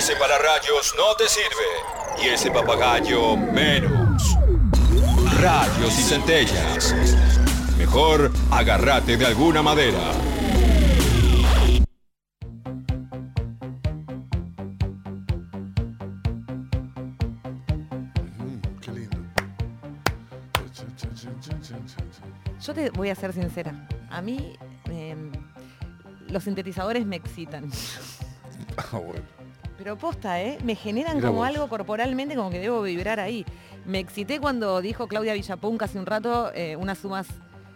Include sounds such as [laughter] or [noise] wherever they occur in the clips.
Ese para rayos no te sirve. Y ese papagayo menos. Rayos y centellas. Mejor agárrate de alguna madera. Qué lindo. Yo te voy a ser sincera. A mí eh, los sintetizadores me excitan. Ah, bueno. Pero posta, ¿eh? Me generan como vos. algo corporalmente, como que debo vibrar ahí. Me excité cuando dijo Claudia Villapunk hace un rato eh, unas sumas.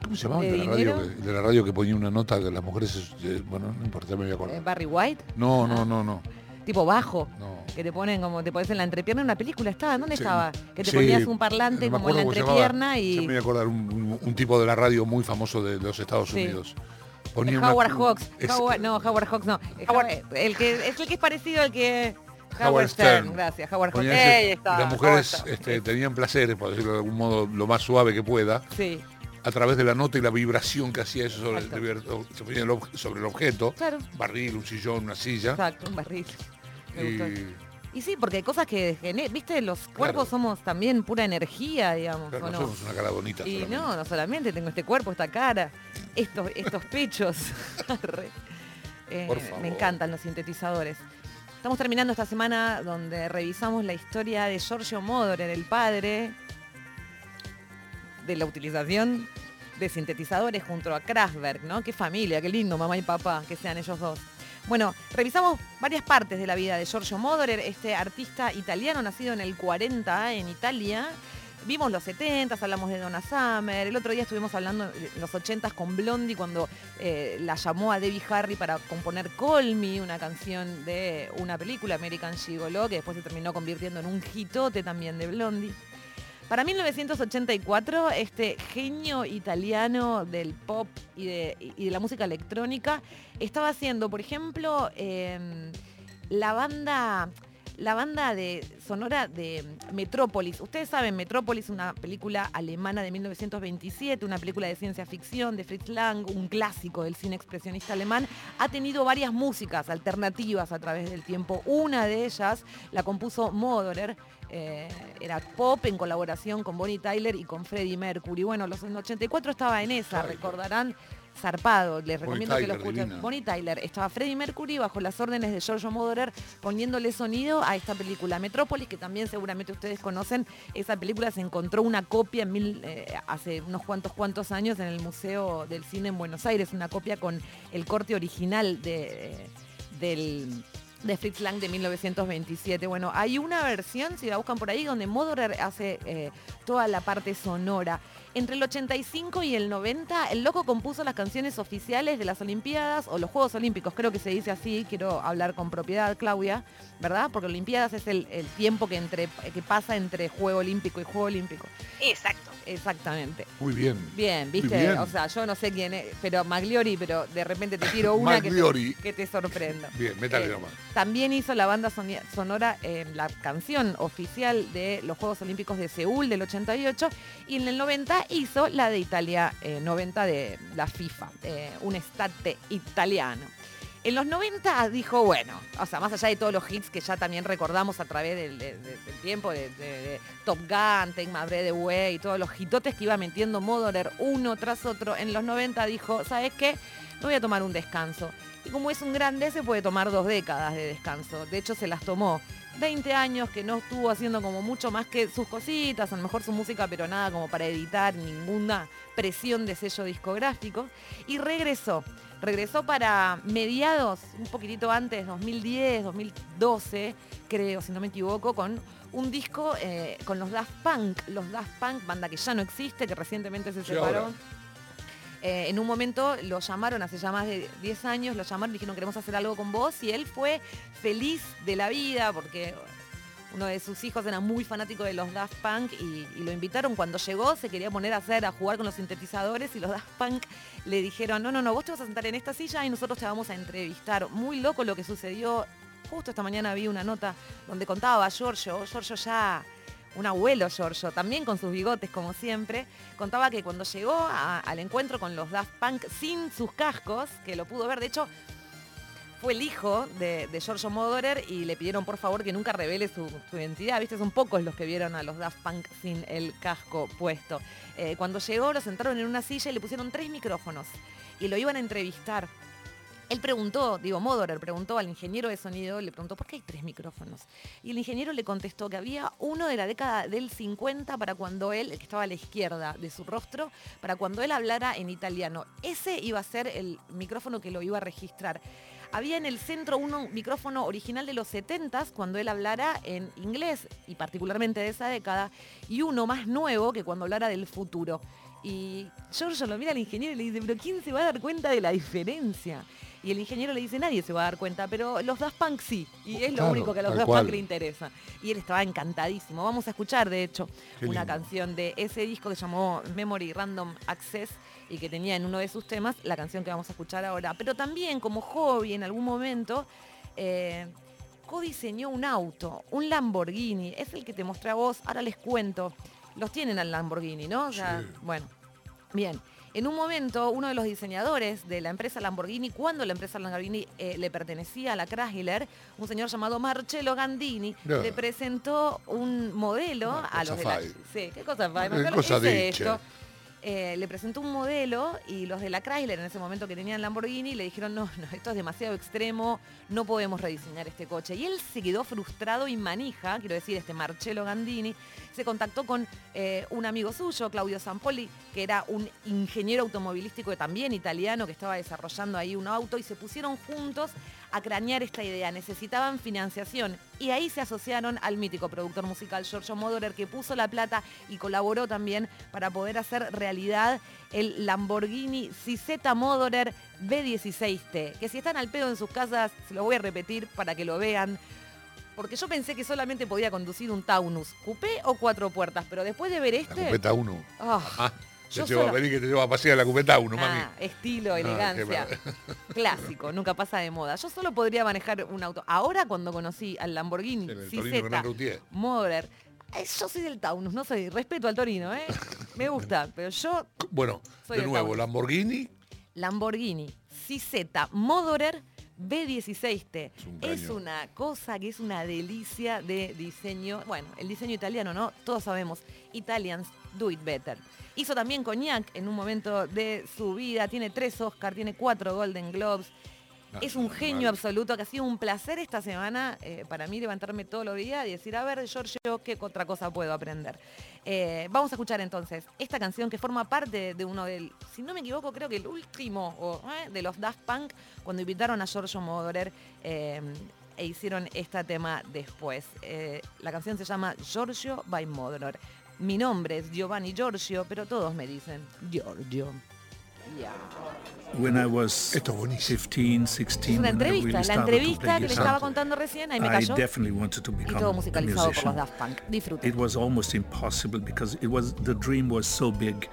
¿Cómo se llamaba ¿De la, radio, que, de la radio que ponía una nota de las mujeres? eh, bueno, no importa, me voy a eh, acordar. Barry White, No, no, Ah. no, no. tipo bajo, no. que te ponen como te pones en la entrepierna en una película, ¿estaba? ¿Dónde Sí. estaba? Que te Sí, ponías un parlante no me como en la llamaba. entrepierna Ya me y. voy a acordar, un, un- un tipo de la radio muy famoso de, los Estados Sí. Unidos. Ponía una- Howard Hawks. es- Howard- no, Howard Hawks no. Howard- el que es el que es parecido al que. Howard, Howard Stern. Stern. Gracias, Howard Hawks. ese- está, las mujeres este, tenían placeres, por decirlo de algún modo, lo más suave que pueda, Sí, a través de la nota y la vibración que hacía eso sobre, el, sobre el objeto, claro. barril, un sillón, una silla. Exacto, un barril. Me gustó. Y sí, porque hay cosas que viste, los cuerpos Claro. somos también pura energía, digamos, claro, ¿o no no? somos una cara bonita. Y solamente. no, no solamente tengo este cuerpo, esta cara, estos, estos [laughs] pechos. [laughs] Eh, Por favor. me encantan los sintetizadores. Estamos terminando esta semana donde revisamos la historia de Giorgio Moroder, el padre de la utilización de sintetizadores junto a Kraftwerk, ¿no? Qué familia, qué lindo, mamá y papá, que sean ellos dos. Bueno, revisamos varias partes de la vida de Giorgio Moroder, este artista italiano nacido en el 40 en Italia. Vimos los 70, hablamos de Donna Summer. El otro día estuvimos hablando en los 80 con Blondie cuando eh, la llamó a Debbie Harry para componer Call Me, una canción de una película, American Gigolo, que después se terminó convirtiendo en un hitote también de Blondie. Para 1984, este genio italiano del pop y de, la música electrónica estaba haciendo, por ejemplo, em, la banda la banda de sonora de Metrópolis. Ustedes saben, Metrópolis, una película alemana de 1927, una película de ciencia ficción de Fritz Lang, un clásico del cine expresionista alemán, ha tenido varias músicas alternativas a través del tiempo. Una de ellas la compuso Modorer, eh, era pop en colaboración con Bonnie Tyler y con Freddie Mercury. Bueno, los en 84 estaba en esa, recordarán. Zarpado, les Bonnie recomiendo que lo escuchen. divina. Bonnie Tyler, estaba Freddie Mercury bajo las órdenes de Giorgio Moroder poniéndole sonido a esta película Metrópolis, que también seguramente ustedes conocen. Esa película se encontró una copia en mil, eh, hace unos cuantos cuantos años en el Museo del Cine en Buenos Aires, una copia con el corte original de, eh, del de Fritz Lang de 1927. Bueno, hay una versión, si la buscan por ahí, donde Moroder hace eh, toda la parte sonora. Entre el 85 y el 90, el loco compuso las canciones oficiales de las Olimpiadas o los Juegos Olímpicos, creo que se dice así, quiero hablar con propiedad, Claudia, ¿verdad? Porque Olimpiadas es el, el tiempo que, entre, que pasa entre Juego Olímpico y Juego Olímpico. Exacto. Exactamente. Muy bien. Bien, viste, bien. o sea, yo no sé quién es, pero Magliori, pero de repente te tiro una que te, que te. Bien, métale Eh, nomás. También hizo la banda sonora, eh, la canción oficial de los Juegos Olímpicos de Seúl del 88 y en el 90 hizo la de Italia eh, 90 de la FIFA, eh, un estate italiano. En los 90 dijo, bueno, o sea, más allá de todos los hits que ya también recordamos a través del, de- de- del tiempo, de, Top Gun, Take My Breath Away, todos los hitotes que iba metiendo Modorer uno tras otro, en los 90 dijo, ¿sabes qué? Me voy a tomar un descanso. Y como es un grande, se puede tomar dos décadas de descanso. De hecho, se las tomó 20 años que no estuvo haciendo como mucho más que sus cositas, a lo mejor su música, pero nada como para editar, ninguna presión de sello discográfico. Y regresó. Regresó para mediados, un poquitito antes, 2010, 2012, creo, si no me equivoco, con un disco eh, con los Daft Punk. Los Daft Punk, banda que ya no existe, que recientemente se separó. Eh, en un momento lo llamaron hace ya más de 10 años, lo llamaron y dijeron queremos hacer algo con vos y él fue feliz de la vida porque uno de sus hijos era muy fanático de los Daft Punk y, y lo invitaron cuando llegó, se quería poner a hacer, a jugar con los sintetizadores y los Daft Punk le dijeron, no, no, no, vos te vas a sentar en esta silla y nosotros te vamos a entrevistar. Muy loco lo que sucedió. Justo esta mañana vi una nota donde contaba a Giorgio, Giorgio ya un abuelo Giorgio, también con sus bigotes como siempre, contaba que cuando llegó al encuentro con los Daft Punk sin sus cascos, que lo pudo ver, de hecho, fue el hijo de, Giorgio Moroder y le pidieron por favor que nunca revele su, identidad. Viste, son pocos los que vieron a los Daft Punk sin el casco puesto. Eh, cuando llegó lo sentaron en una silla y le pusieron tres micrófonos y lo iban a entrevistar. Él preguntó, digo, Modorer preguntó al ingeniero de sonido, le preguntó, ¿por qué hay tres micrófonos? Y el ingeniero le contestó que había uno de la década del 50 para cuando él, el que estaba a la izquierda de su rostro, para cuando él hablara en italiano. Ese iba a ser el micrófono que lo iba a registrar. Había en el centro un micrófono original de los 70 cuando él hablara en inglés, y particularmente de esa década, y uno más nuevo que cuando hablara del futuro. Y Giorgio lo mira al ingeniero y le dice, pero ¿quién se va a dar cuenta de la diferencia? Y el ingeniero le dice, nadie se va a dar cuenta, pero los Daft Punk sí. Y es lo único que a los Daft Punk le interesa. Y él estaba encantadísimo. Vamos a escuchar, de hecho, una canción de ese disco que llamó Memory Random Access y que tenía en uno de sus temas la canción que vamos a escuchar ahora. Pero también como hobby en algún momento... Eh, co-diseñó un auto, un Lamborghini, es el que te mostré a vos, ahora les cuento. Los tienen al Lamborghini, ¿no? Bueno, bien. En un momento, uno de los diseñadores de la empresa Lamborghini, cuando la empresa Lamborghini eh, le pertenecía a la Chrysler, un señor llamado Marcello Gandini, le presentó un modelo a los de la... Sí, ¿qué cosa, ¿Qué cosa esto? Eh, le presentó un modelo y los de la Chrysler en ese momento que tenían Lamborghini le dijeron, no, no, esto es demasiado extremo, no podemos rediseñar este coche. Y él se quedó frustrado y manija, quiero decir, este Marcello Gandini, se contactó con eh, un amigo suyo, Claudio Zampoli, que era un ingeniero automovilístico también italiano que estaba desarrollando ahí un auto y se pusieron juntos a cranear esta idea. Necesitaban financiación y ahí se asociaron al mítico productor musical Giorgio Moroder que puso la plata y colaboró también para poder hacer realidad el Lamborghini Ciseta Modorer B16T, que si están al pedo en sus casas, se lo voy a repetir para que lo vean porque yo pensé que solamente podía conducir un Taunus, coupé o cuatro puertas, pero después de ver este... La cupeta 1. Ah, te lleva a venir que te lleva a pasear la 1, mami. Ah, estilo, elegancia. [laughs] clásico, nunca pasa de moda. Yo solo podría manejar un auto. Ahora cuando conocí al Lamborghini CZ Moder, eh, yo soy del Taunus, no soy, respeto al Torino, ¿eh? [laughs] Me gusta, pero yo... Bueno, de nuevo, Lamborghini. Lamborghini CZ Modorer B16T. Es, una cosa que es una delicia de diseño. Bueno, el diseño italiano, ¿no? Todos sabemos. Italians do it better. Hizo también Cognac en un momento de su vida. Tiene tres Oscars, tiene cuatro Golden Globes. Es un genio absoluto que ha sido un placer esta semana eh, para mí levantarme todos los días y decir, a ver, Giorgio, ¿qué otra cosa puedo aprender? Eh, vamos a escuchar entonces esta canción que forma parte de uno del, si no me equivoco, creo que el último eh, de los Daft Punk, cuando invitaron a Giorgio Moroder e hicieron este tema después. la canción se llama Giorgio by Moroder. Mi nombre es Giovanni Giorgio, pero todos me dicen Giorgio. When I was 15, 16, es una entrevista, la entrevista que le estaba contando recién, ahí me cayó. I definitely wanted to become y todo musicalizado por los Daft Punk. Disfrute. It was almost impossible because it was the dream was so big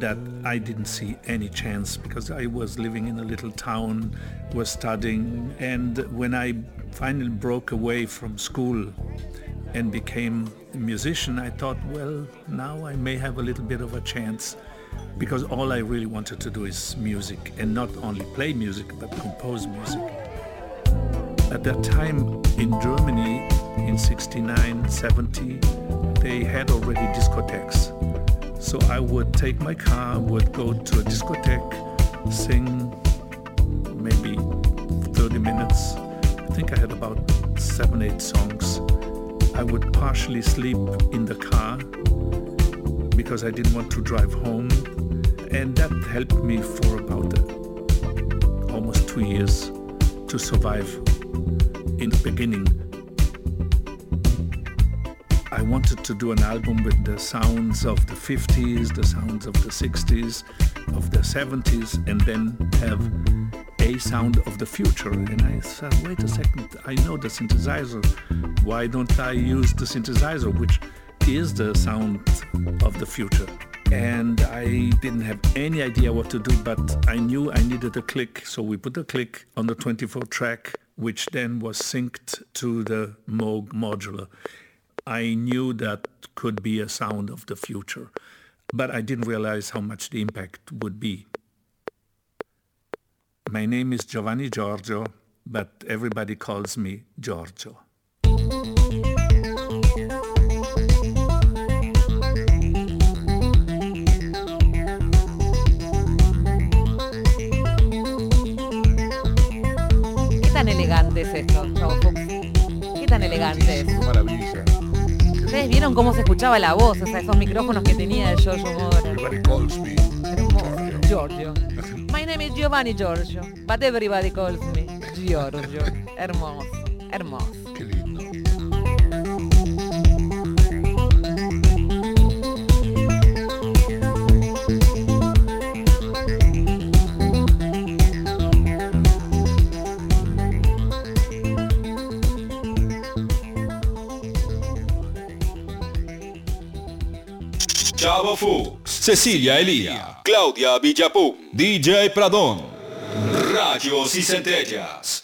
that I didn't see any chance because I was living in a little town, was studying, and when I finally broke away from school and became a musician, I thought, well, now I may have a little bit of a chance because all I really wanted to do is music and not only play music but compose music. At that time in Germany in 69, 70, they had already discotheques. So I would take my car, would go to a discotheque, sing maybe 30 minutes. I think I had about seven, eight songs. I would partially sleep in the car because I didn't want to drive home. And that helped me for about uh, almost two years to survive in the beginning. I wanted to do an album with the sounds of the 50s, the sounds of the 60s, of the 70s, and then have a sound of the future. And I said, wait a second, I know the synthesizer. Why don't I use the synthesizer, which is the sound of the future. And I didn't have any idea what to do, but I knew I needed a click. So we put a click on the 24 track, which then was synced to the Moog modular. I knew that could be a sound of the future, but I didn't realize how much the impact would be. My name is Giovanni Giorgio, but everybody calls me Giorgio. ¿Qué tan elegante es esto, ¿Qué tan elegante es? Maravilla. ¿Ustedes vieron cómo se escuchaba la voz? O sea, esos micrófonos que tenía de Giorgio Moroder. Everybody calls me. Hermoso. Giorgio. My name is Giovanni Giorgio, but everybody calls me Giorgio. Hermoso, hermoso. Qué lindo. Chavo Fuchs, Cecilia Elía, Claudia Villapum, DJ Pradón, Rayos y Centellas.